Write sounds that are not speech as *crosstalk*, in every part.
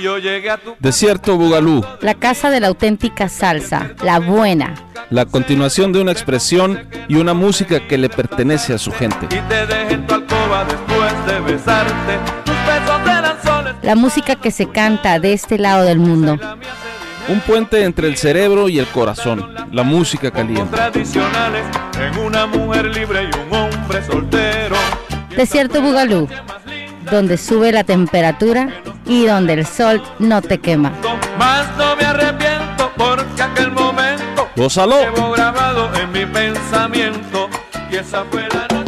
Y yo llegué a tu Desierto Bugalú, La casa de la auténtica salsa, la buena. la continuación de una expresión y una música que le pertenece a su gente. y te dejé en tu alcoba después de besarte. Tus besos eran soles. La música que se canta de este lado del mundo. Un puente entre el cerebro y el corazón, la música caliente. tradicionales en una mujer libre y un hombre soltero. Desierto Bugalú, donde sube la temperatura y donde el sol no te quema. Más no me arrepiento porque aquel momento Gózalo. llevo grabado en mi pensamiento y esa fue la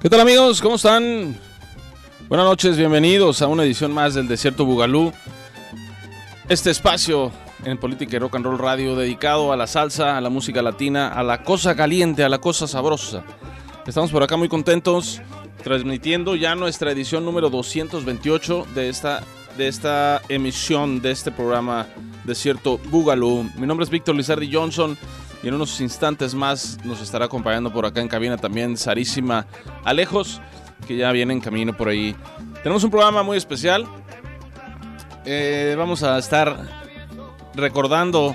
¿Qué tal amigos? ¿Cómo están? Buenas noches, bienvenidos a una edición más del Desierto Bugalú. Este espacio en Política y Rock and Roll Radio dedicado a la salsa, a la música latina, a la cosa caliente, a la cosa sabrosa. Estamos por acá muy contentos transmitiendo ya nuestra edición número 228 de esta, de esta emisión de este programa Desierto Bugalú. Mi nombre es Víctor Lizardi Johnson y en unos instantes más nos estará acompañando por acá en cabina también Sarísima Alejos, que ya viene en camino por ahí. Tenemos un programa muy especial. Eh, vamos a estar recordando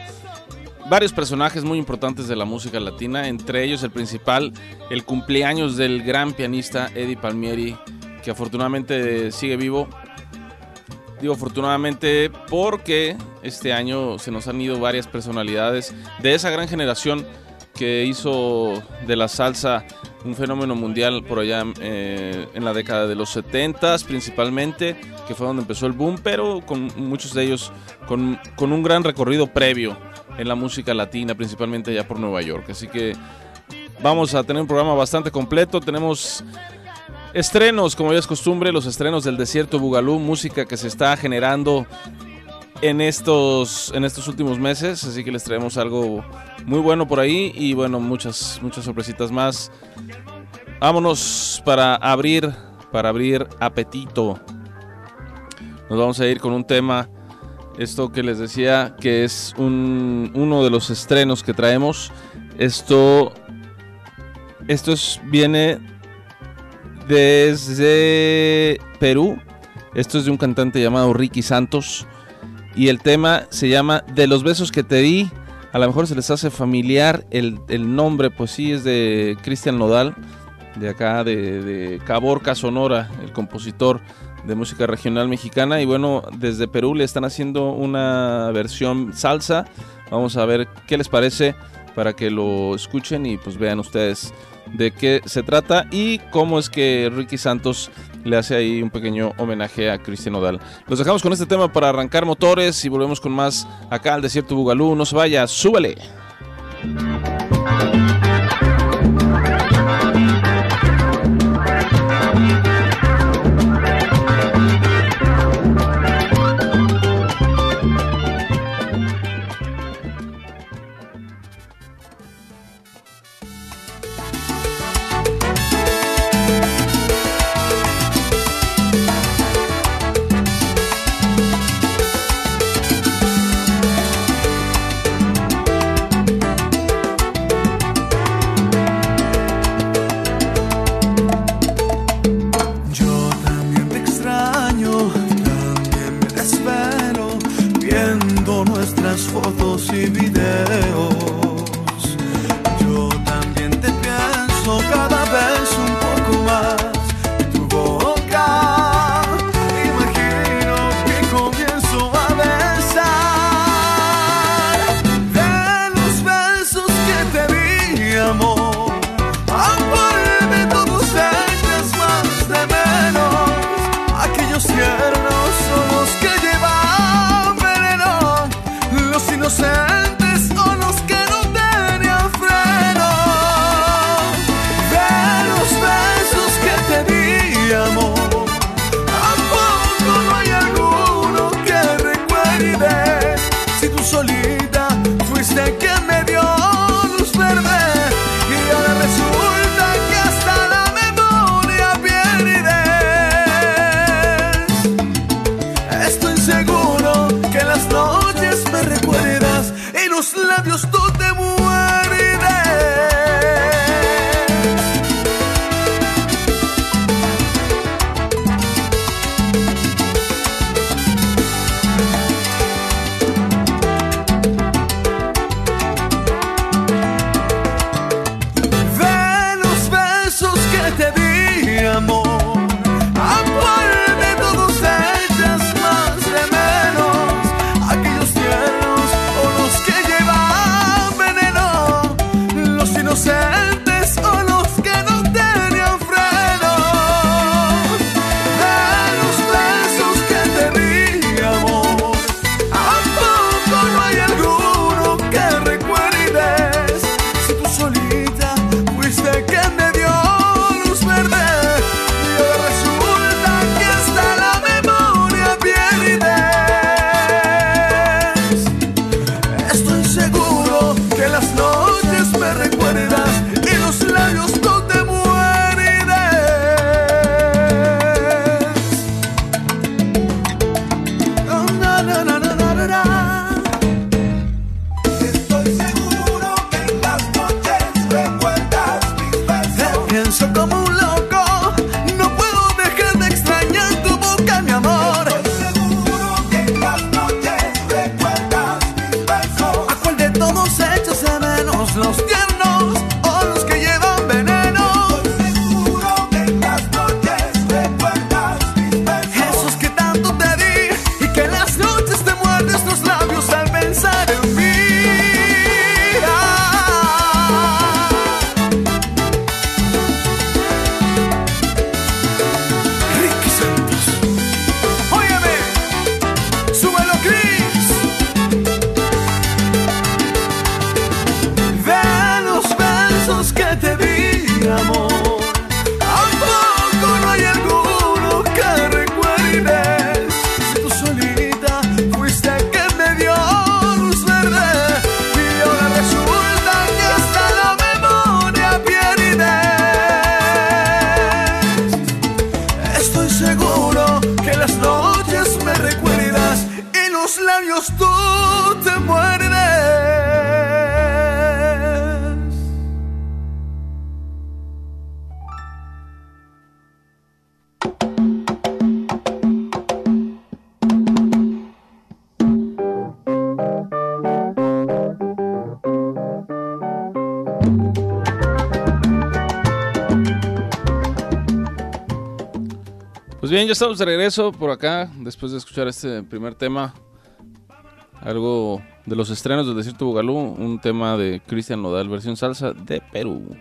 varios personajes muy importantes de la música latina, entre ellos el principal, el cumpleaños del gran pianista Eddie Palmieri, que afortunadamente sigue vivo. Digo afortunadamente porque este año se nos han ido varias personalidades de esa gran generación que hizo de la salsa un fenómeno mundial por allá eh, en la década de los 70 principalmente, que fue donde empezó el boom, pero con muchos de ellos con, con un gran recorrido previo en la música latina, principalmente allá por Nueva York. Así que vamos a tener un programa bastante completo. Tenemos estrenos, como ya es costumbre, los estrenos del Desierto Bugalú, música que se está generando en estos, en estos últimos meses. Así que les traemos algo muy bueno por ahí y bueno, muchas, muchas sorpresitas más. Vámonos para abrir, para abrir apetito. Nos vamos a ir con un tema, esto que les decía, que es un, uno de los estrenos que traemos. Esto, esto es, viene desde Perú. Esto es de un cantante llamado Ricky Santos. Y el tema se llama De los besos que te di. A lo mejor se les hace familiar el, el nombre, pues sí, es de Cristian Nodal, de acá, de, de Caborca, Sonora, el compositor de música regional mexicana. Y bueno, desde Perú le están haciendo una versión salsa. Vamos a ver qué les parece para que lo escuchen y pues vean ustedes de qué se trata y cómo es que Ricky Santos le hace ahí un pequeño homenaje a Cristian Odal. Los dejamos con este tema para arrancar motores y volvemos con más acá al Desierto Bugalú. No se vaya, súbele. Ya estamos de regreso por acá, después de escuchar este primer tema. Algo de los estrenos del Desierto Bugalú, un tema de Cristian Nodal, versión salsa de Perú.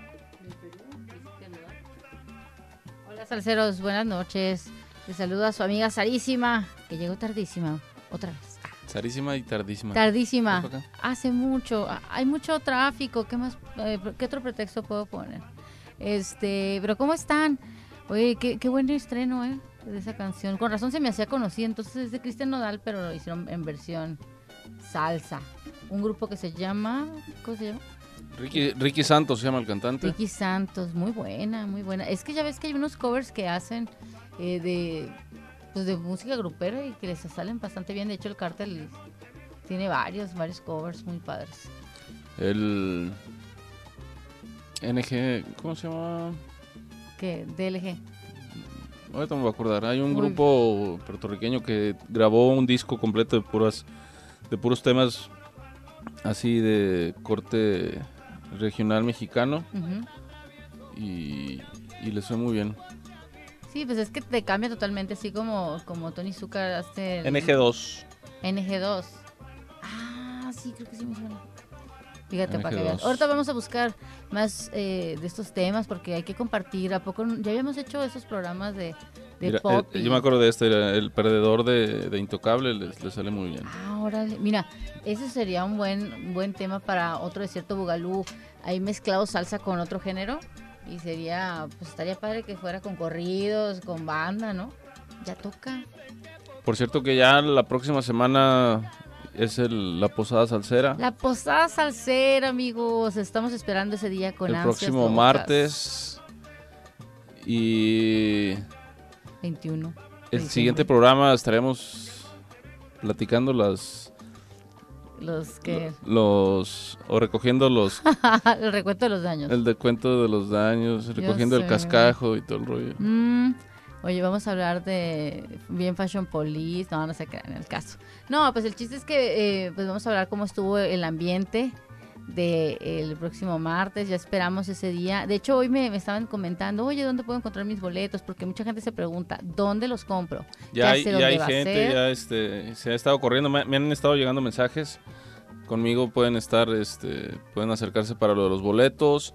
Hola salseros, buenas noches. Les saluda a su amiga Sarísima, que llegó tardísima, otra vez. Sarísima y tardísima. Tardísima. Hace mucho, hay mucho tráfico. ¿Qué más? eh, ¿Qué otro pretexto puedo poner? Este, pero ¿cómo están? Oye, qué, qué buen estreno, ¿eh? De esa canción. Con razón se me hacía conocida. Entonces es de Cristian Nodal, pero lo hicieron en versión salsa. Un grupo que se llama, ¿cómo se llama? Ricky, Ricky Santos se llama el cantante. Ricky Santos, muy buena, muy buena. Es que ya ves que hay unos covers que hacen eh, de, pues de música grupera y que les salen bastante bien. De hecho, el cártel tiene varios, varios covers muy padres. El NG, ¿cómo se llama? Que DLG. Ahorita me voy a acordar. Hay un Muy grupo puertorriqueño que grabó un disco completo de puras de puros temas así de corte regional mexicano y, y les fue muy bien. Sí, pues es que te cambia totalmente, así como, como Tony Zucker hace el NG2. NG2. Ah, sí, creo que sí me suena. Fíjate, para que NG2. veas. Ahorita vamos a buscar más eh, de estos temas porque hay que compartir. ¿A poco ya habíamos hecho esos programas de, de Mira, pop? eh, y- yo me acuerdo de este, el perdedor de, de Intocable, les sale muy bien. Ah, órale. Mira, ese sería un buen, buen tema para otro desierto bugalú. Ahí mezclado salsa con otro género. Y sería, pues estaría padre que fuera con corridos, con banda, ¿no? Ya toca. Por cierto que ya la próxima semana es el- la posada salsera. La posada salsera, amigos. Estamos esperando ese día con el ansias próximo martes. Y 21. de el siguiente programa estaremos platicando las Los que. los o recogiendo los *laughs* el recuento de los daños. el descuento de los daños, recogiendo el cascajo y todo el rollo. Mm, oye, vamos a hablar de bien Fashion Police. No, no se crean en el caso. No, pues el chiste es que eh, pues vamos a hablar cómo estuvo el ambiente del próximo martes. Ya esperamos ese día. De hecho, hoy me, me estaban comentando, oye, ¿dónde puedo encontrar mis boletos? Porque mucha gente se pregunta, ¿dónde los compro? Ya, hay, sé ya hay gente, ya este, se ha estado corriendo, me, me han estado llegando mensajes. Conmigo pueden estar, este, pueden acercarse para lo de los boletos.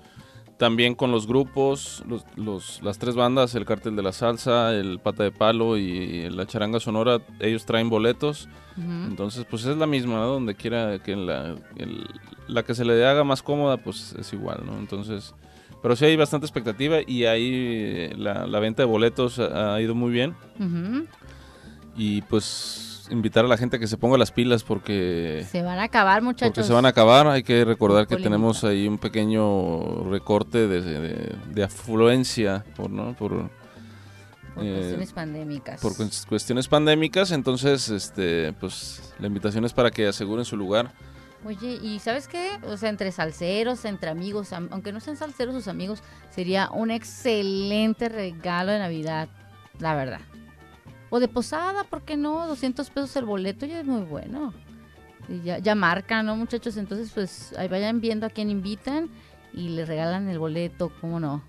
También con los grupos, los, los- las tres bandas, el Cártel de la Salsa, el Pata de Palo y la Charanga Sonora, ellos traen boletos. Entonces, pues es la misma, ¿no? Donde quiera que la, el- la que se le haga más cómoda, pues es igual, ¿no? Entonces, pero sí hay bastante expectativa y ahí eh, la, la venta de boletos ha, ha ido muy bien. Y pues invitar a la gente a que se ponga las pilas porque, Se van a acabar, muchachos. porque se van a acabar. Hay que recordar que tenemos ahí un pequeño recorte de, de- de afluencia por, ¿no? por, Por eh, cuestiones pandémicas. por cues- cuestiones pandémicas. Entonces, este, pues la invitación es para que aseguren su lugar. Oye, ¿y sabes qué? O sea, entre salseros, entre amigos, am- aunque no sean salseros sus amigos, sería un excelente regalo de Navidad, la verdad. O de posada, ¿por qué no? 200 pesos el boleto ya es muy bueno. Y ya, ya marcan, ¿no, muchachos? Entonces, pues ahí vayan viendo a quién invitan y les regalan el boleto, ¿cómo no?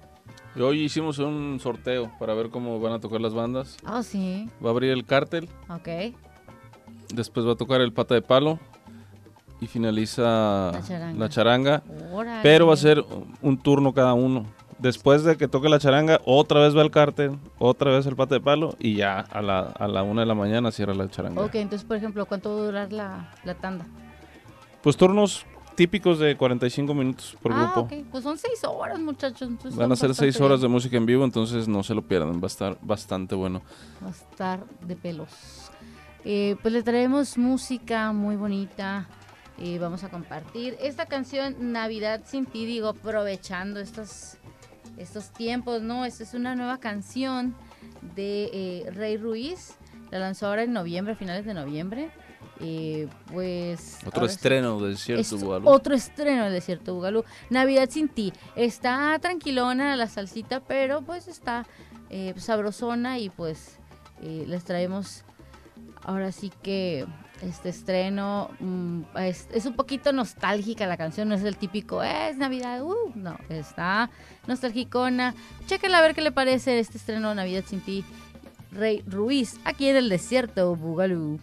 Hoy hicimos un sorteo para ver cómo van a tocar las bandas. Ah, sí, Va a abrir el cártel, ok. después va a tocar el pata de palo y finaliza La charanga. la charanga. Pero va a ser un turno cada uno. Después de que toque la charanga, otra vez va el cártel, otra vez el pate de palo y ya a la, a la una de la mañana cierra la charanga. Ok, entonces, por ejemplo, ¿cuánto va a durar la, la tanda? Pues turnos típicos de 45 minutos por ah, grupo. ok. Pues son seis horas, muchachos. entonces Van a ser seis bastante horas bien. de música en vivo, entonces no se lo pierdan, va a estar bastante bueno. Va a estar de pelos. Eh, pues le traemos música muy bonita. eh, vamos a compartir esta canción Navidad sin ti, digo, aprovechando estos, estos tiempos, ¿no? Esta es una nueva canción de eh, Rey Ruiz. La lanzó ahora en noviembre, a finales de noviembre. Eh, pues. Otro estreno de Desierto es Guadalupe. otro estreno del Desierto Bugalú. Navidad sin ti. Está tranquilona la salsita, pero pues está eh, sabrosona y pues eh, les traemos ahora sí que este estreno. Mm, es, un poquito nostálgica la canción, no es el típico, es Navidad, uh, no, está nostalgicona. Chéquenla a ver qué le parece este estreno Navidad sin ti, Rey Ruiz, aquí en el desierto, Bugalú.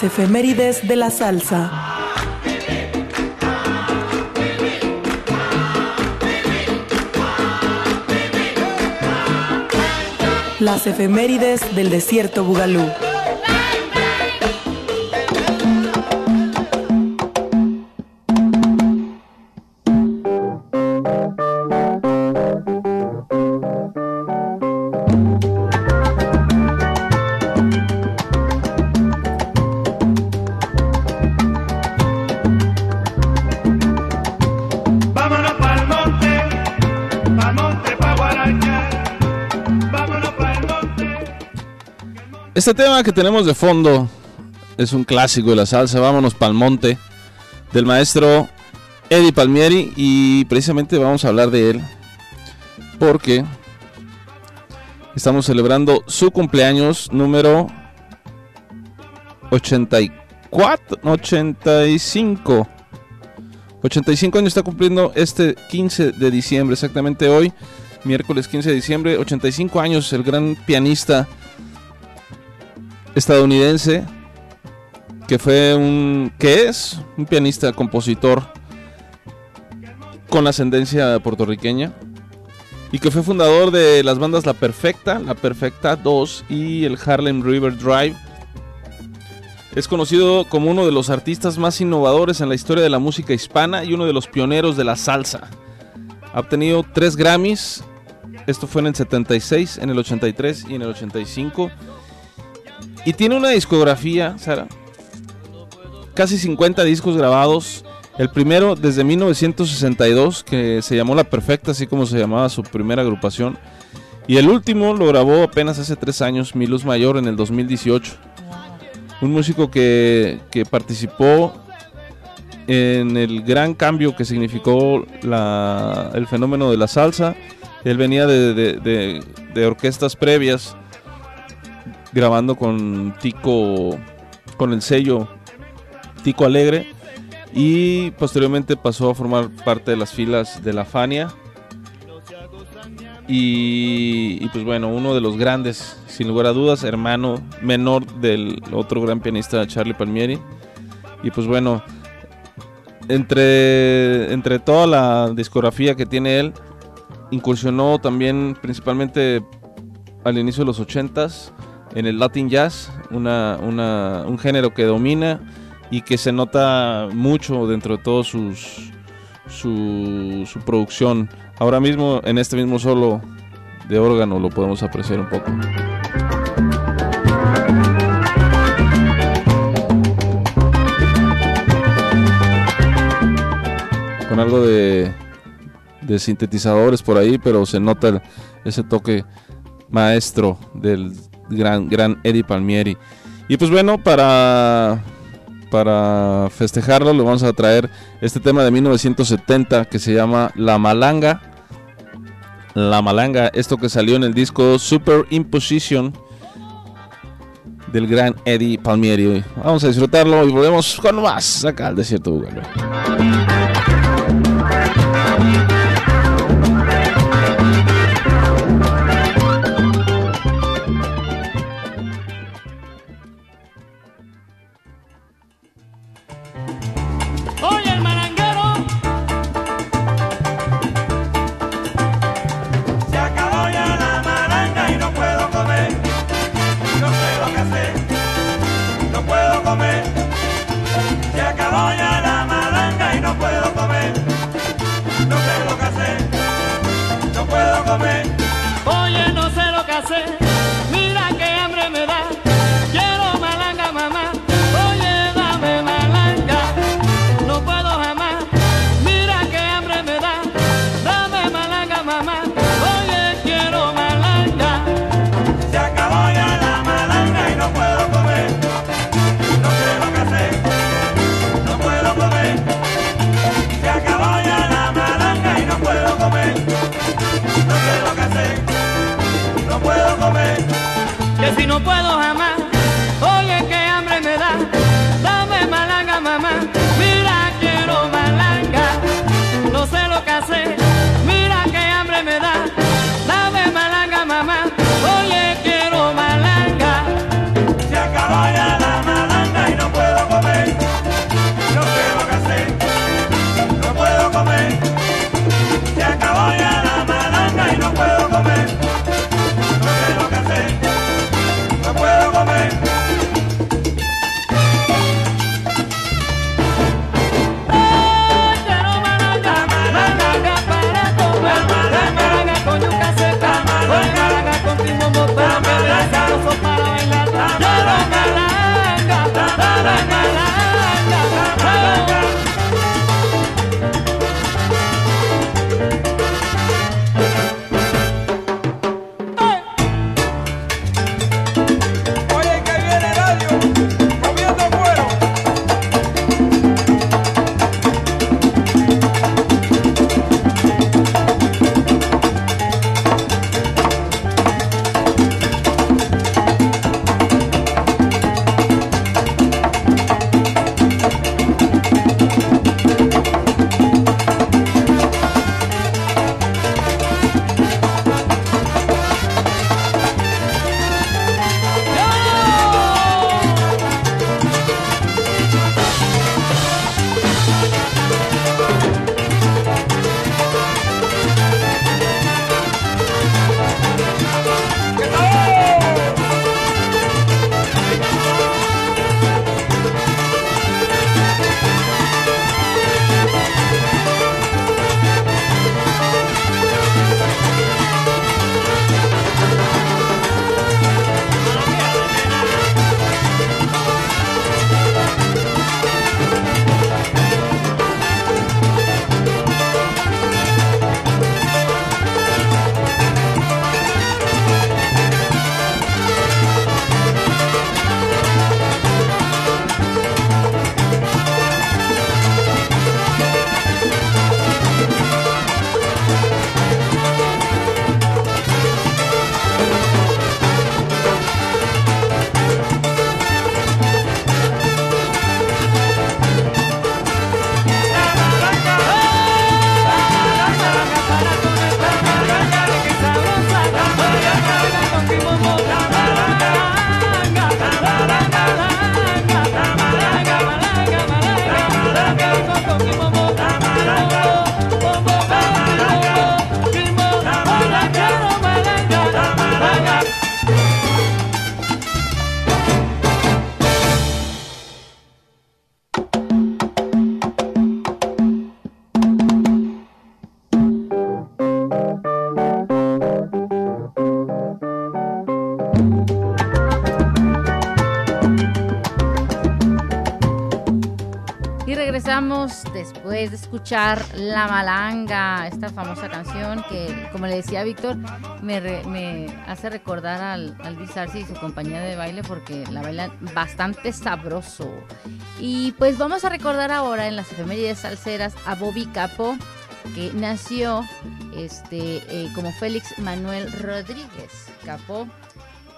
las efemérides de la salsa. Las efemérides del desierto Bugalú. Este tema que tenemos de fondo es un clásico de la salsa, vámonos pa'l monte, del maestro Eddie Palmieri y precisamente vamos a hablar de él porque estamos celebrando su cumpleaños número 84, 85. 85 años está cumpliendo este 15 de diciembre, exactamente hoy, miércoles 15 de diciembre, 85 años, el gran pianista estadounidense que fue un que es un pianista compositor con ascendencia puertorriqueña y que fue fundador de las bandas La Perfecta, La Perfecta 2 y el Harlem River Drive. Es conocido como uno de los artistas más innovadores en la historia de la música hispana y uno de los pioneros de la salsa. Ha obtenido tres Grammys, esto fue en el 76, en el 83 y en el 85. Y tiene una discografía, Sara, casi 50 discos grabados. El primero desde 1962, que se llamó La Perfecta, así como se llamaba su primera agrupación. Y el último lo grabó apenas hace tres años, Mi Luz Mayor, en el 2018. Un músico que, que participó en el gran cambio que significó la- el fenómeno de la salsa. Él venía de, de- de- de orquestas previas, grabando con Tico, con el sello Tico Alegre, y posteriormente pasó a formar parte de las filas de la Fania. Y, pues bueno, uno de los grandes, sin lugar a dudas, hermano menor del otro gran pianista Charlie Palmieri. Y pues bueno, entre, entre toda la discografía que tiene él, incursionó también principalmente al inicio de los 80s en el Latin Jazz, una, una- un género que domina y que se nota mucho dentro de sus, su, su producción. Ahora mismo en este mismo solo de órgano lo podemos apreciar un poco. Con algo de, de sintetizadores por ahí, pero se nota ese toque maestro del gran, gran Eddie Palmieri. Y pues bueno, para, para festejarlo le vamos a traer este tema de 1970 que se llama La Malanga. La Malanga, esto que salió en el disco Super Imposition del gran Eddie Palmieri. Vamos a disfrutarlo y volvemos con más acá al desierto puedo jamás, después de escuchar La Malanga, esta famosa canción que, como le decía Víctor, me, hace recordar al, al y su compañía de baile porque la bailan bastante sabroso. Y pues vamos a recordar ahora en las efemérides salseras a Bobby Capo, que nació este, eh, como Félix Manuel Rodríguez Capó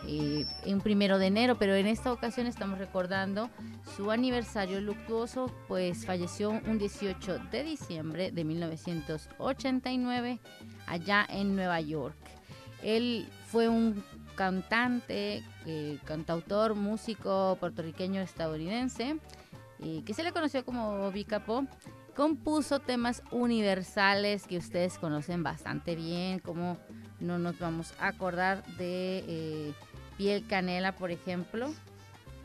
eh, en primero de enero, pero en esta ocasión estamos recordando su aniversario luctuoso, pues falleció un 18 de diciembre de 1989 allá en Nueva York. Él fue un cantante, eh, cantautor, músico puertorriqueño estadounidense, eh, que se le conoció como Bobby. Compuso temas universales que ustedes conocen bastante bien, como no nos vamos a acordar de eh, Piel Canela, por ejemplo.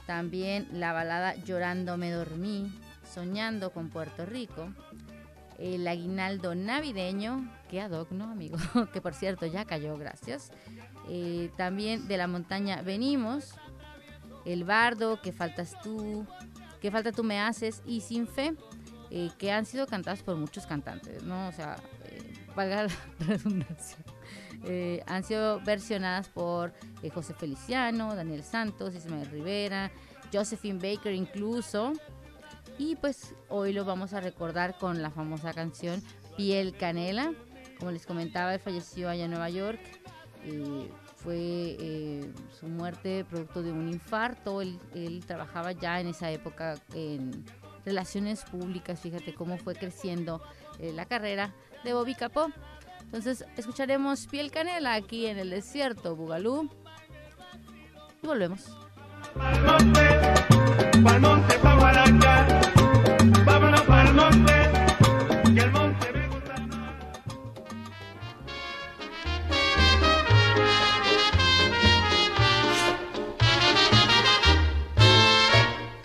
También la balada Llorando me dormí, Soñando con Puerto Rico. El aguinaldo navideño, que ad hoc, ¿no, amigo? *laughs* que por cierto ya cayó, gracias. Eh, también de la montaña venimos. El bardo, que faltas tú, que falta tú me haces y sin fe, eh, que han sido cantadas por muchos cantantes, ¿no? O sea, eh, valga la *laughs* redundancia. Eh, han sido versionadas por eh, José Feliciano, Daniel Santos, Ismael Rivera, Josephine Baker incluso. Y pues hoy lo vamos a recordar con la famosa canción Piel Canela. Como les comentaba, él falleció allá en Nueva York. Eh, fue eh, su muerte producto de un infarto. Él, él trabajaba ya en esa época en relaciones públicas. Fíjate cómo fue creciendo eh, la carrera de Bobby Capó. Entonces escucharemos Piel Canela aquí en el desierto Bugalú. Y volvemos.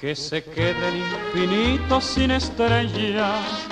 Que se quede el infinito sin estrellas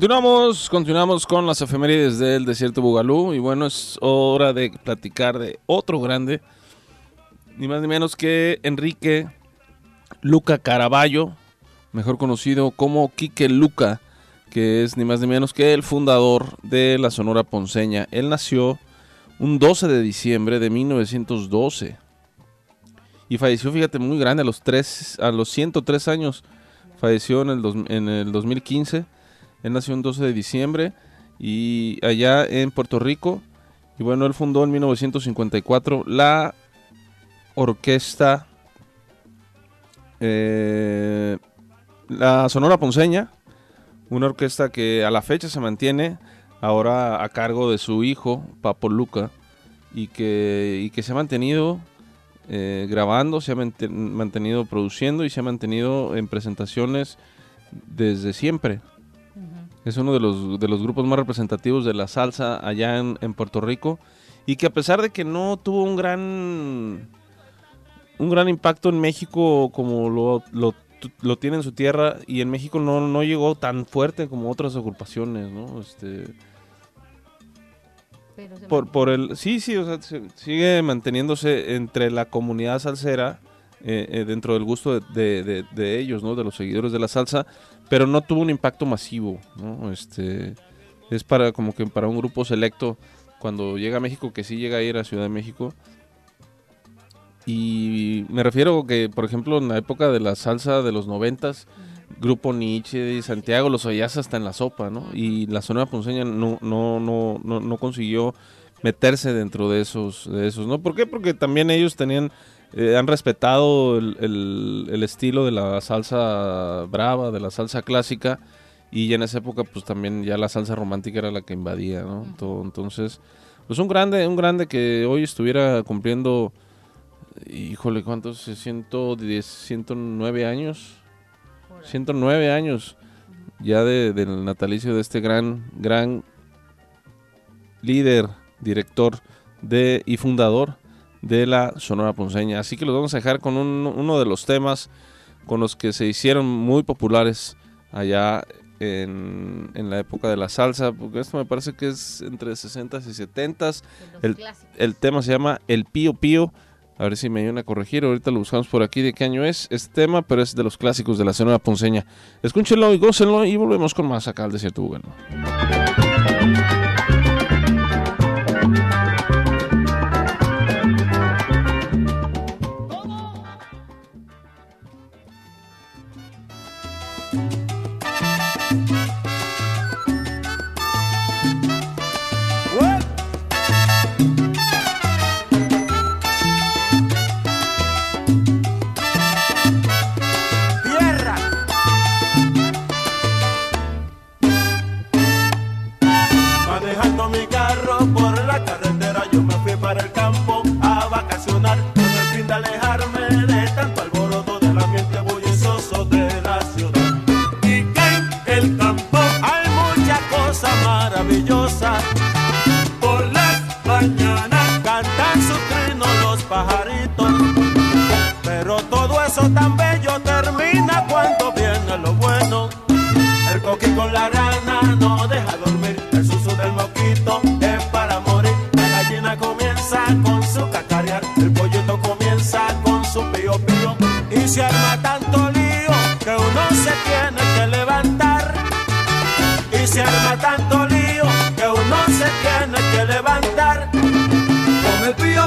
Continuamos, continuamos con las efemérides del desierto Bugalú y bueno, es hora de platicar de otro grande, ni más ni menos que Enrique Luca Caraballo, mejor conocido como Quique Luca, que es ni más ni menos que el fundador de la Sonora Ponceña. Él nació un 12 de diciembre de 1912 y falleció, fíjate, muy grande, a los, tres, a los 103 años. Falleció en el, dos- en el 2015. Él nació un 12 de diciembre y allá en Puerto Rico. Y bueno, él fundó en 1954 la orquesta, eh, la Sonora Ponceña, una orquesta que a la fecha se mantiene ahora a cargo de su hijo, Papo Luca, y que, y que se ha mantenido eh, grabando, se ha mante- mantenido produciendo y se ha mantenido en presentaciones desde siempre. Es uno de los, de los grupos más representativos de la salsa allá en, en Puerto Rico y que a pesar de que no tuvo un gran un gran impacto en México como lo, lo, lo tiene en su tierra y en México no, no llegó tan fuerte como otras agrupaciones, ¿no? Este, por, por el sí sí o sea se- sigue manteniéndose entre la comunidad salsera eh, eh, dentro del gusto de, de- de- de ellos no de los seguidores de la salsa pero no tuvo un impacto masivo no este es para como que para un grupo selecto cuando llega a México que sí llega a ir a Ciudad de México y me refiero que por ejemplo en la época de la salsa de los noventas Grupo Nietzsche y Santiago los oías hasta en la sopa, ¿no? Y la zona ponceña no, no, no, no, no consiguió meterse dentro de esos, de esos, ¿no? ¿Por qué? Porque también ellos tenían, eh, han respetado el, el- el estilo de la salsa brava, de la salsa clásica, y ya en esa época pues también ya la salsa romántica era la que invadía, ¿no? Todo- entonces, pues un grande, un grande que hoy estuviera cumpliendo, híjole, ¿cuántos? 110, 109 años. 109 años ya de- del natalicio de este gran, gran líder, director de, y fundador de la Sonora Ponceña. Así que los vamos a dejar con un- uno de los temas con los que se hicieron muy populares allá en, en la época de la salsa, porque esto me parece que es entre 60s y 70s. de los El, clásicos. el tema se llama El Pío Pío. A ver si me ayudan a corregir. Ahorita lo buscamos por aquí de qué año es este tema, pero es de los clásicos de la Sonora Ponceña. Escúchenlo y gócenlo y volvemos con más acá al Desierto Bugano. Con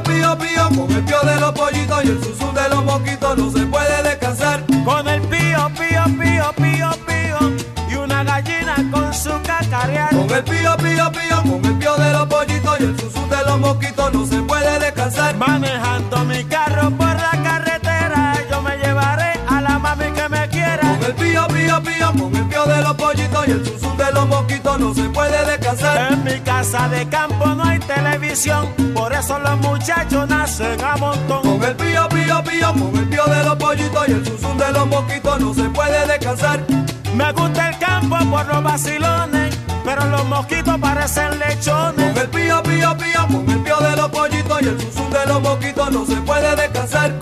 pío, pío, con el pío de los pollitos y el susu de los no se puede descansar. En mi casa de campo no hay televisión, por eso los muchachos nacen a montón. Con el pío, pío, pío, con el pío de los pollitos y el susu de los moquitos no se puede descansar. Me gusta el campo por los vacilones, pero los mosquitos parecen lechones. Con el pío, pío, pío, con el pío de los pollitos y el susu de los moquitos no se puede descansar.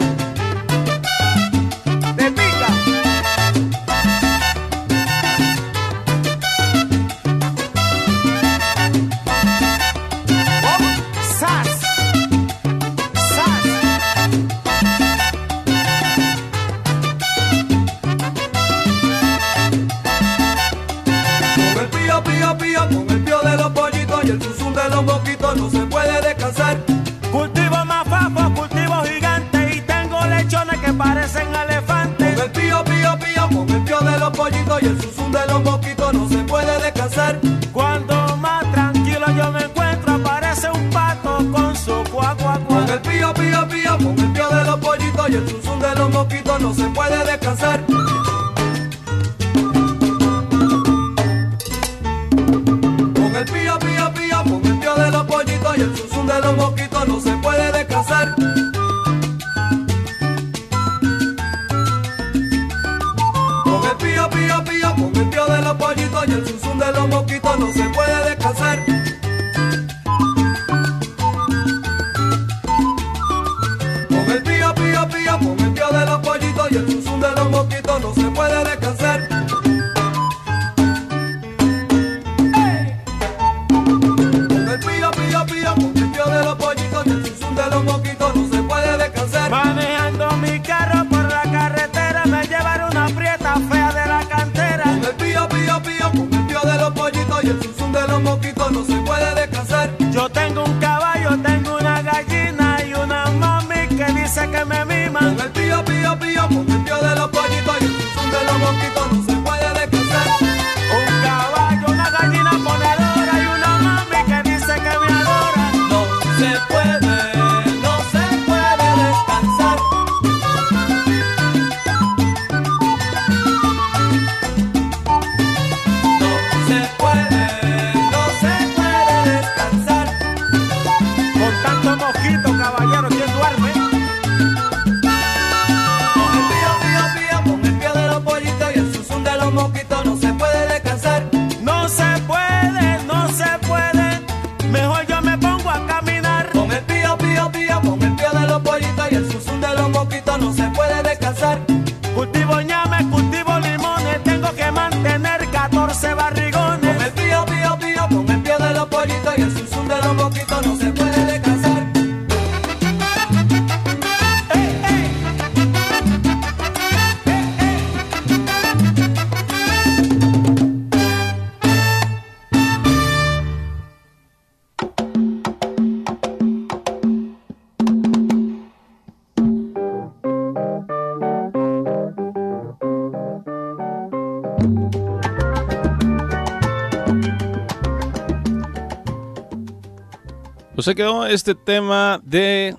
Pues se quedó este tema de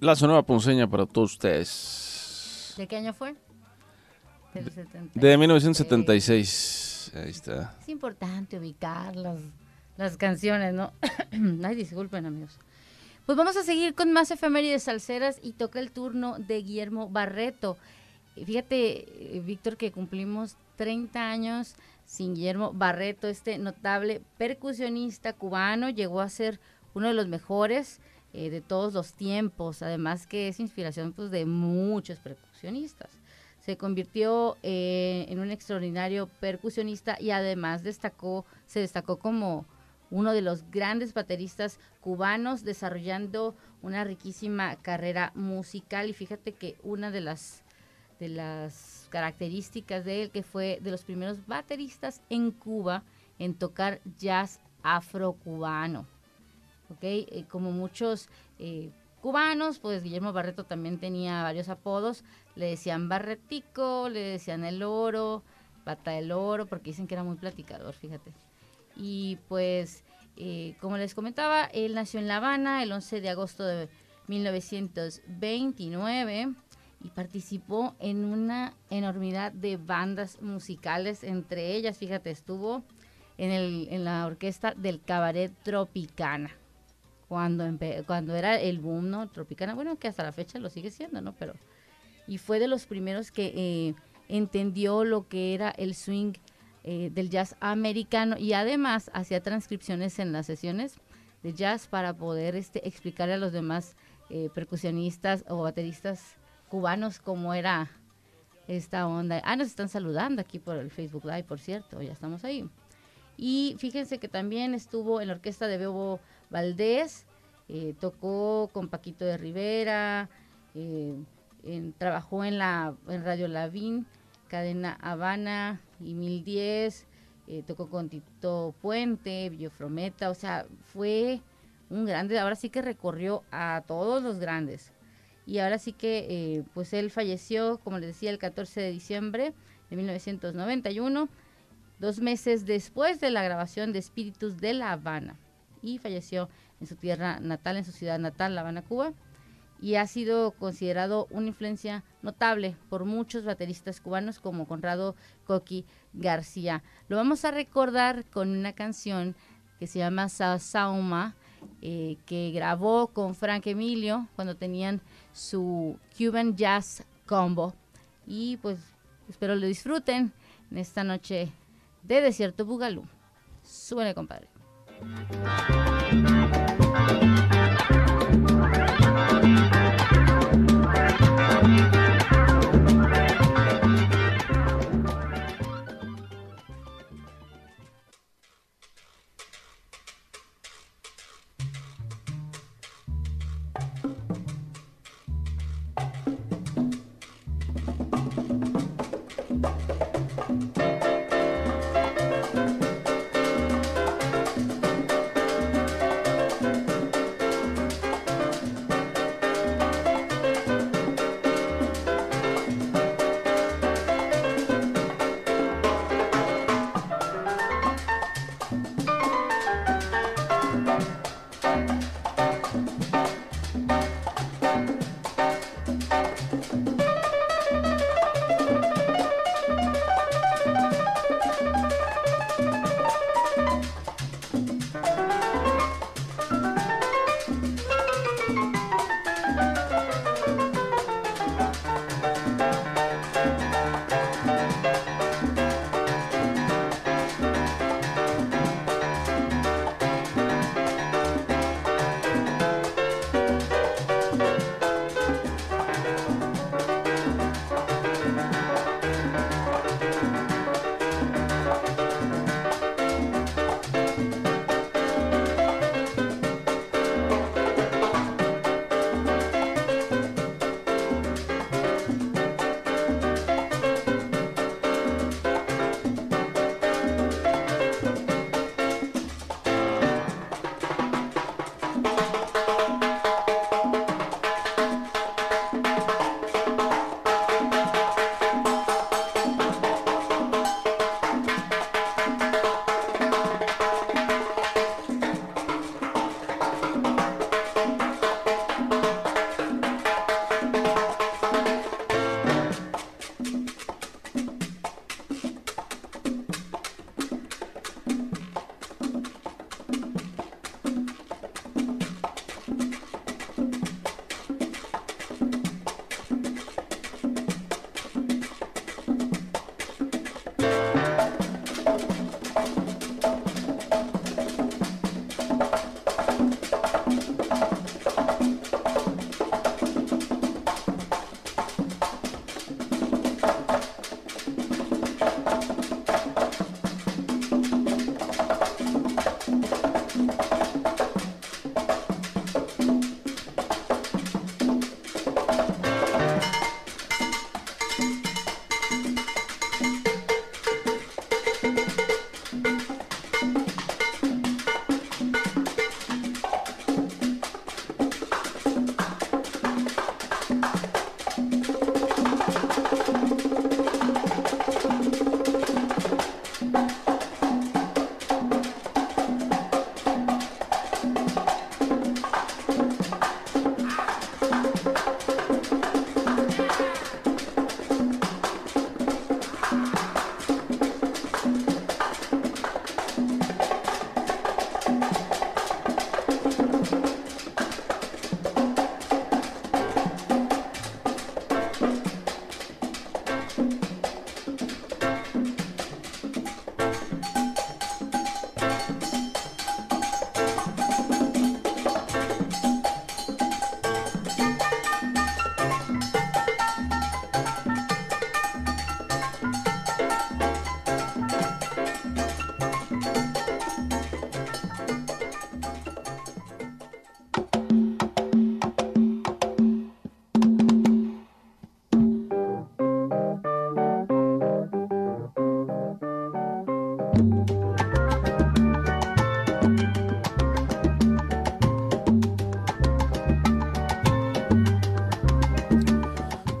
la Sonora Ponceña para todos ustedes. ¿De qué año fue? Del 70. De 1976. Ahí está. Es importante ubicar las, las canciones, ¿no? *clears throat* Ay, disculpen, amigos. Pues vamos a seguir con más efemérides salseras y toca el turno de Guillermo Barreto. Fíjate, eh, Víctor, que cumplimos 30 años sin Guillermo Barreto, este notable percusionista cubano, llegó a ser uno de los mejores eh, de todos los tiempos, además que es inspiración pues, de muchos percusionistas. Se convirtió eh, en un extraordinario percusionista y además destacó, se destacó como uno de los grandes bateristas cubanos, desarrollando una riquísima carrera musical. Y fíjate que una de las, de las características de él, que fue de los primeros bateristas en Cuba en tocar jazz afrocubano. Eh, como muchos eh, cubanos, pues Guillermo Barreto también tenía varios apodos. Le decían Barretico, le decían el oro, Pata del oro, porque dicen que era muy platicador, fíjate. Y pues, eh, como les comentaba, él nació en La Habana el 11 de agosto de 1929 y participó en una enormidad de bandas musicales, entre ellas, fíjate, estuvo en, el, en la orquesta del Cabaret Tropicana cuando, cuando era el boom, ¿no? Tropicana, bueno, que hasta la fecha lo sigue siendo, ¿no? Pero, y fue de los primeros que eh, entendió lo que era el swing eh, del jazz americano y además hacía transcripciones en las sesiones de jazz para poder este, explicarle a los demás eh, percusionistas o bateristas cubanos cómo era esta onda. Ah, nos están saludando aquí por el Facebook Live, por cierto, ya estamos ahí. Y fíjense que también estuvo en la orquesta de Bebo Valdés, eh, tocó con Paquito de Rivera, eh, trabajó en la en Radio Lavín, Cadena Habana y 1010, eh, tocó con Tito Puente, Villofrometa, o sea, fue un grande, ahora sí que recorrió a todos los grandes. Y ahora sí que, eh, pues él falleció, como les decía, el 14 de diciembre de 1991, dos meses después de la grabación de Espíritus de La Habana. Y falleció en su tierra natal, en su ciudad natal, La Habana, Cuba. Y ha sido considerado una influencia notable por muchos bateristas cubanos como Conrado Coqui García. Lo vamos a recordar con una canción que se llama Sa Sauma, eh, que grabó con Frank Emilio cuando tenían su Cuban Jazz Combo. Y pues espero lo disfruten en esta noche de Desierto Bugalú. Suene, compadre. Música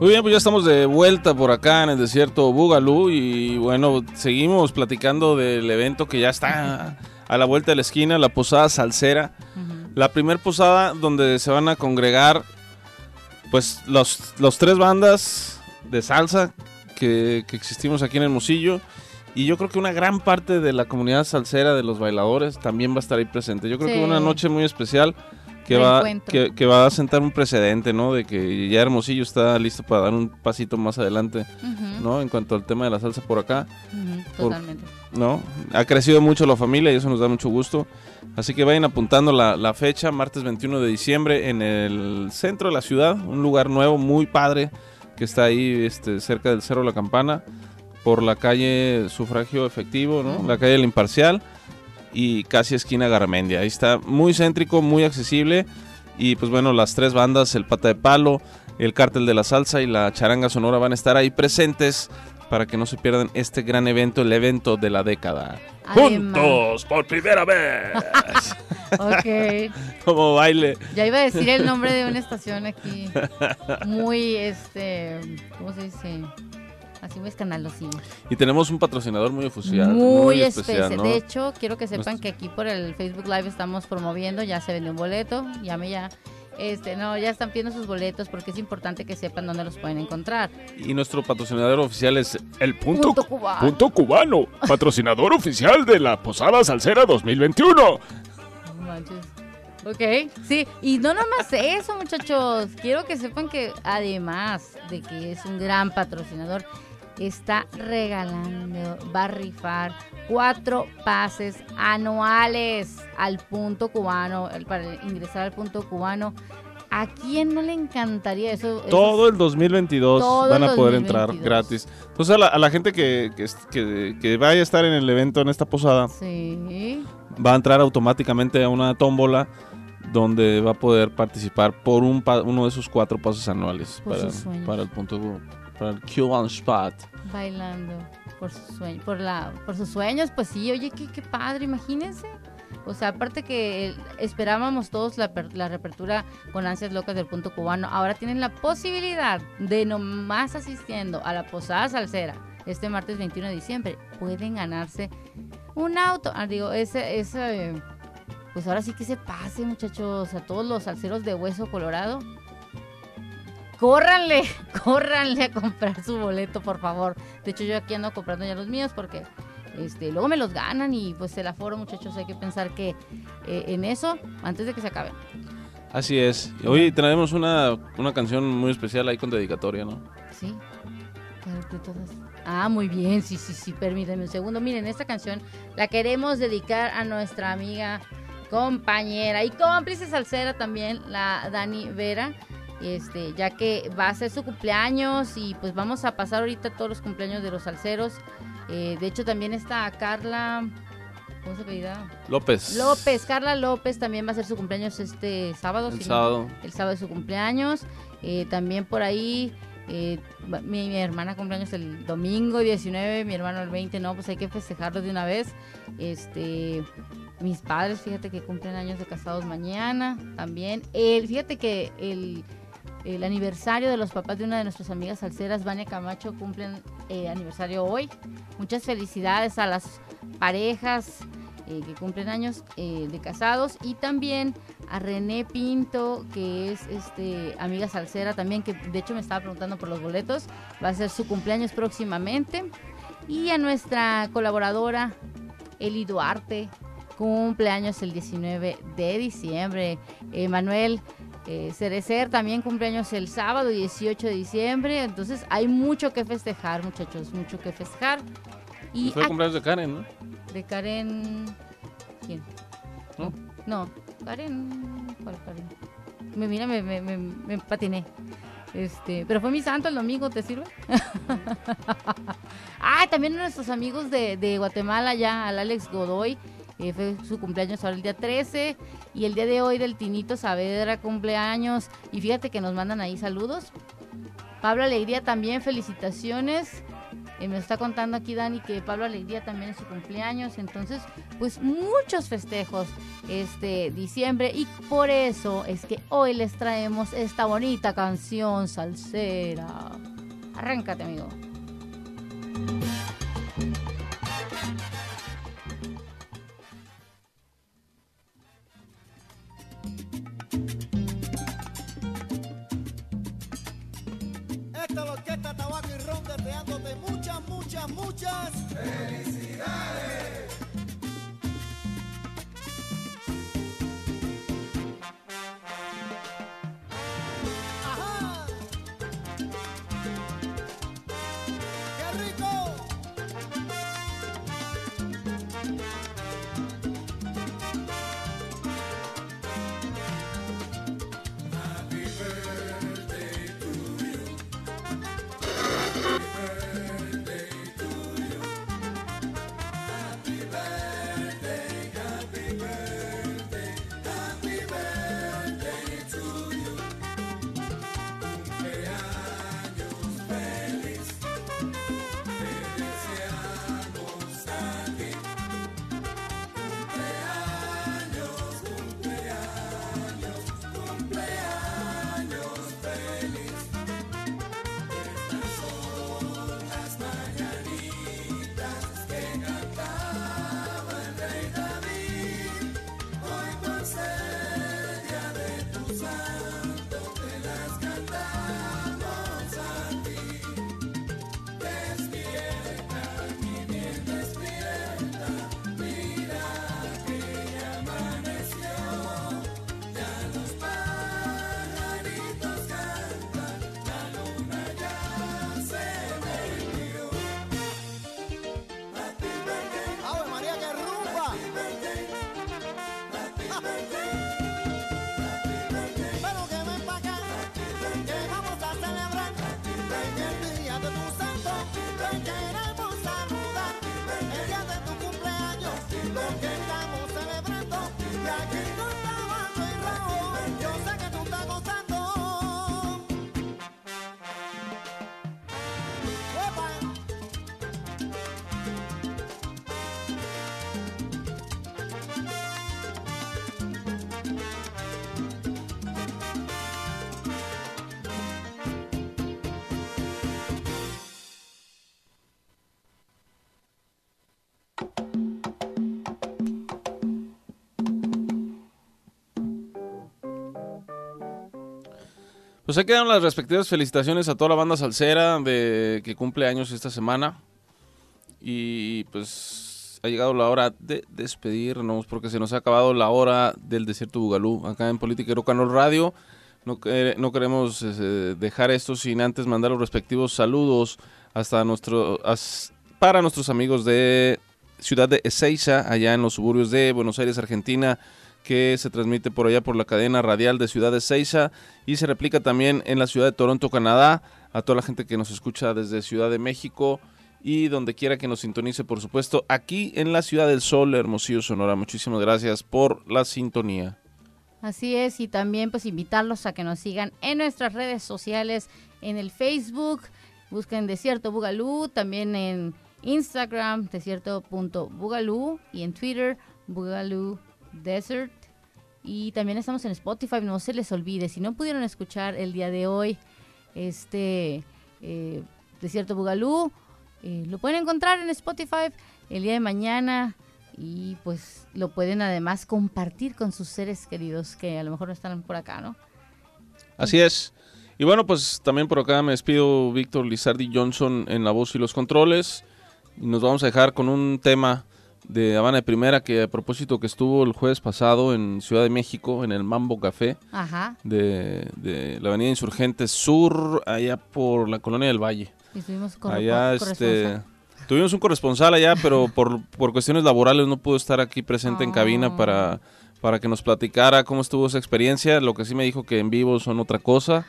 Muy bien, pues ya estamos de vuelta por acá en el desierto Bugalú y bueno, seguimos platicando del evento que ya está a la vuelta de la esquina, la Posada Salsera. La primer posada donde se van a congregar pues los, los tres bandas de salsa que, que existimos aquí en Hermosillo. Y yo creo que una gran parte de la comunidad salsera de los bailadores también va a estar ahí presente. Yo creo Sí. que una noche muy especial que va, que, que va a sentar un precedente, ¿no? De que ya Hermosillo está listo para dar un pasito más adelante, Ujú, ¿no? En cuanto al tema de la salsa por acá, ujú, Por- Totalmente. ¿no? Ha crecido mucho la familia y eso nos da mucho gusto. Así que vayan apuntando la, la fecha, martes 21 de diciembre, en el centro de la ciudad, un lugar nuevo, muy padre, que está ahí este, cerca del Cerro de la Campana, por la calle Sufragio Efectivo, ¿no? Ujú. La calle El Imparcial y casi esquina Garmendia. Ahí está muy céntrico, muy accesible. Y pues bueno, las tres bandas, el Pata de Palo, el Cártel de la Salsa y la Charanga Sonora van a estar ahí presentes para que no se pierdan este gran evento, el evento de la década. Además- por primera vez. *laughs* Ok. Como baile. Ya iba a decir el nombre de una estación aquí. Muy, este, ¿cómo se dice? Así muy escandalosillo. Y tenemos un patrocinador muy oficial. Muy, especial, especial. ¿no? De hecho, quiero que sepan que aquí por el Facebook Live estamos promoviendo, ya se vendió un boleto, llame ya. Este, no, ya están pidiendo sus boletos porque es importante que sepan dónde los pueden encontrar. Y nuestro patrocinador oficial es el Punto, Punto Cubano. Punto Cubano, patrocinador *laughs* oficial de la Posada Salsera 2021. No manches. Ok, sí, y no nomás eso, muchachos. Quiero que sepan que además de que es un gran patrocinador, está regalando, va a rifar cuatro pases anuales al punto cubano, para ingresar al punto cubano. ¿A quién no le encantaría eso? Todo el 2022 Todo van a poder 2022. entrar gratis. Entonces a la, a la gente que, que, que- que vaya a estar en el evento, en esta posada, Sí. va a entrar automáticamente a una tómbola donde va a poder participar por un pa- uno de esos cuatro pasos anuales para, para el punto para el Cuban Spot. bailando por sus sueños, por la, por sus sueños, pues sí, oye, qué, qué padre, imagínense. O sea, aparte que el- esperábamos todos la, la reapertura con ansias locas del punto cubano, ahora tienen la posibilidad de nomás asistiendo a la Posada Salsera este martes 21 de diciembre, pueden ganarse un auto. Ah, digo, ese, ese, eh, pues ahora sí que se pase, muchachos, a todos los salseros de hueso colorado. Córranle, *laughs* córranle a comprar su boleto, por favor. De hecho, yo aquí ando comprando ya los míos porque este, luego me los ganan y pues el aforo, muchachos, hay que pensar que eh, en eso antes de que se acabe. Así es. Hoy tenemos una, una canción muy especial ahí con dedicatoria, ¿no? Sí. ¿Cuál de todas? Ah, muy bien, sí, sí, sí, permítanme un segundo. Miren, esta canción la queremos dedicar a nuestra amiga, compañera y cómplice salsera también, la Dani Vera. Este, ya que va a ser su cumpleaños y pues vamos a pasar ahorita todos los cumpleaños de los salseros. Eh, de hecho, también está Carla. ¿Cómo se apellida? López. López, Carla López también va a ser su cumpleaños este sábado. El si no- sábado. el sábado de su cumpleaños. Eh, también por ahí, eh, mi hermana cumpleaños el domingo 19, mi hermano el 20, no, pues hay que festejarlo de una vez. Este, mis padres, fíjate que cumplen años de casados mañana también. El, fíjate que el, el aniversario de los papás de una de nuestras amigas salseras, Vania Camacho, cumplen eh, aniversario hoy. Muchas felicidades a las parejas eh, que cumplen años eh, de casados y también a René Pinto, que es este amiga salsera también, que de hecho me estaba preguntando por los boletos. Va a ser su cumpleaños próximamente. Y a nuestra colaboradora Eli Duarte, cumpleaños el 19 de diciembre. Manuel eh, Cerecer también cumpleaños el sábado 18 de diciembre. Entonces hay mucho que festejar, muchachos, mucho que festejar. Y Fue el cumpleaños de Karen, ¿no? de Karen. ¿Quién? ¿No? No, Karen. ¿Cuál Karen? Me mira, me, me, me, me patiné. Este, pero fue mi santo el domingo, ¿te sirve? *laughs* ah, también nuestros amigos de, de Guatemala, ya, al Alex Godoy. Eh, fue su cumpleaños ahora el día 13. Y el día de hoy del Tinito Saavedra cumpleaños. Y fíjate que nos mandan ahí saludos. Pablo Alegría también, felicitaciones. Eh, me está contando aquí Dani que Pablo Alegría también es su cumpleaños, entonces pues muchos festejos este diciembre y por eso es que hoy les traemos esta bonita canción salsera. Arráncate, amigo. Deseándote muchas, muchas, muchas felicidades. Ajá. ¡Qué rico! Pues ahí quedan las respectivas felicitaciones a toda la banda salsera de que cumple años esta semana. Y pues ha llegado la hora de despedirnos porque se nos ha acabado la hora del desierto Bugalú acá en Política y Rock Radio. No, que- no queremos eh, dejar esto sin antes mandar los respectivos saludos hasta nuestro as- para nuestros amigos de ciudad de Ezeiza, allá en los suburbios de Buenos Aires, Argentina, que se transmite por allá por la cadena radial de Ciudad de Ezeiza y se replica también en la ciudad de Toronto, Canadá, a toda la gente que nos escucha desde Ciudad de México y donde quiera que nos sintonice, por supuesto, aquí en la Ciudad del Sol, Hermosillo, Sonora. Muchísimas gracias por la sintonía. Así es, y también pues invitarlos a que nos sigan en nuestras redes sociales, en el Facebook, busquen Desierto Bugalú, también en Instagram, desierto.bugalú, y en Twitter, Bugalú Desert. Y también estamos en Spotify, no se les olvide, si no pudieron escuchar el día de hoy este eh, Desierto Bugalú, eh, lo pueden encontrar en Spotify el día de mañana y pues lo pueden además compartir con sus seres queridos que a lo mejor no están por acá, ¿no? Así es. Y bueno, pues también por acá me despido Víctor Lizardi Johnson en la voz y los controles. Y nos vamos a dejar con un tema de Habana de Primera que a propósito que estuvo el jueves pasado en Ciudad de México, en el Mambo Café Ajá. de, de la Avenida Insurgentes Sur, allá por la Colonia del Valle. Y estuvimos con allá este tuvimos un corresponsal allá *laughs* pero por, por cuestiones laborales no pudo estar aquí presente en cabina Ah. para para que nos platicara cómo estuvo esa experiencia lo que sí me dijo que en vivo son otra cosa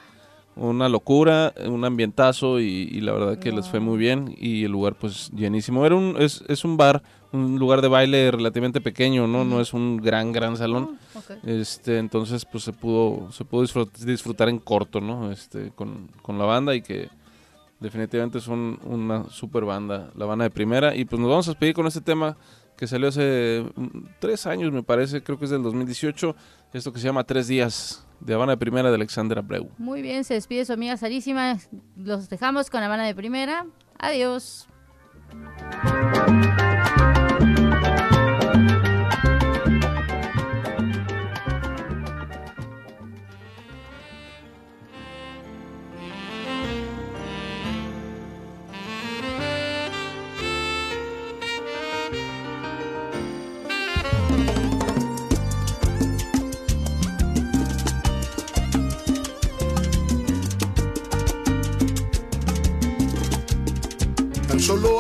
una locura un ambientazo y, y la verdad que les fue muy bien y el lugar pues llenísimo. Era un es, es un bar un lugar de baile relativamente pequeño no no es un gran gran salón. Ah, este entonces pues se pudo se pudo disfrut- disfrutar en corto no este con, con la banda y que definitivamente son una super banda la banda de primera. Y pues nos vamos a despedir con este tema que salió hace mm, tres años, me parece, creo que es del 2018. Esto que se llama Tres Días, de Habana de Primera de Alexander Abreu. Muy bien, se despide su amiga Sarísima. Los dejamos con Habana de Primera. Adiós.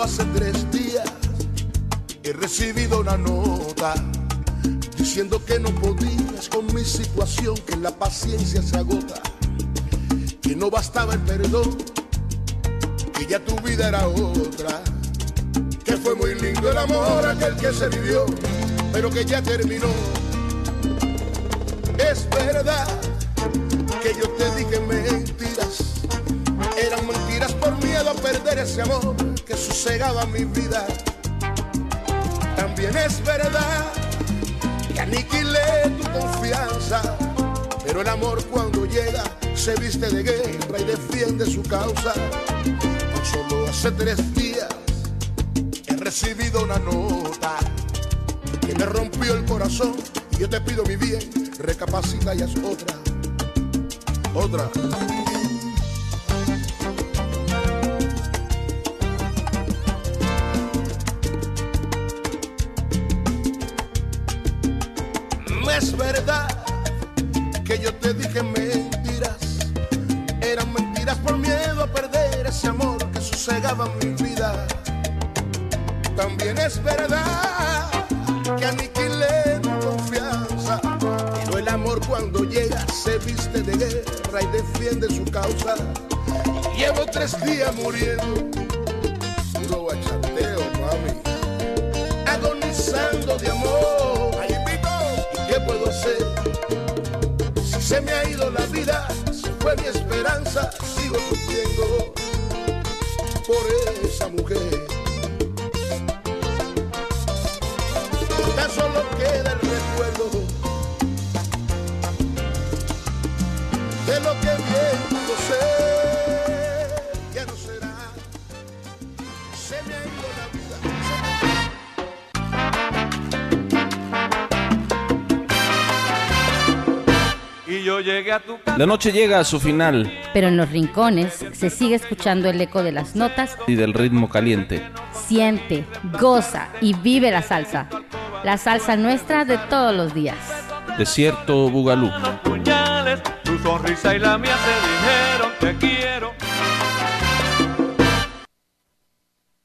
Hace tres días he recibido una nota diciendo que no podías con mi situación, que la paciencia se agota, que no bastaba el perdón, que ya tu vida era otra, que fue muy lindo el amor aquel que se vivió, pero que ya terminó. Es verdad que yo te dije mentiras, eran mentiras miedo a perder ese amor que sosegaba mi vida. También es verdad que aniquilé tu confianza, pero el amor cuando llega se viste de guerra y defiende su causa. Tan solo hace tres días he recibido una nota que me rompió el corazón yo te pido mi bien, recapacita y haz otra, otra. Defiende su causa. Llevo tres días muriendo. La noche llega a su final Pero en los rincones se sigue escuchando el eco de las notas. y del ritmo caliente. Siente, goza y vive la salsa. La salsa nuestra de todos los días. Desierto Bugalú. tu sonrisa y la mía te dijeron te quiero.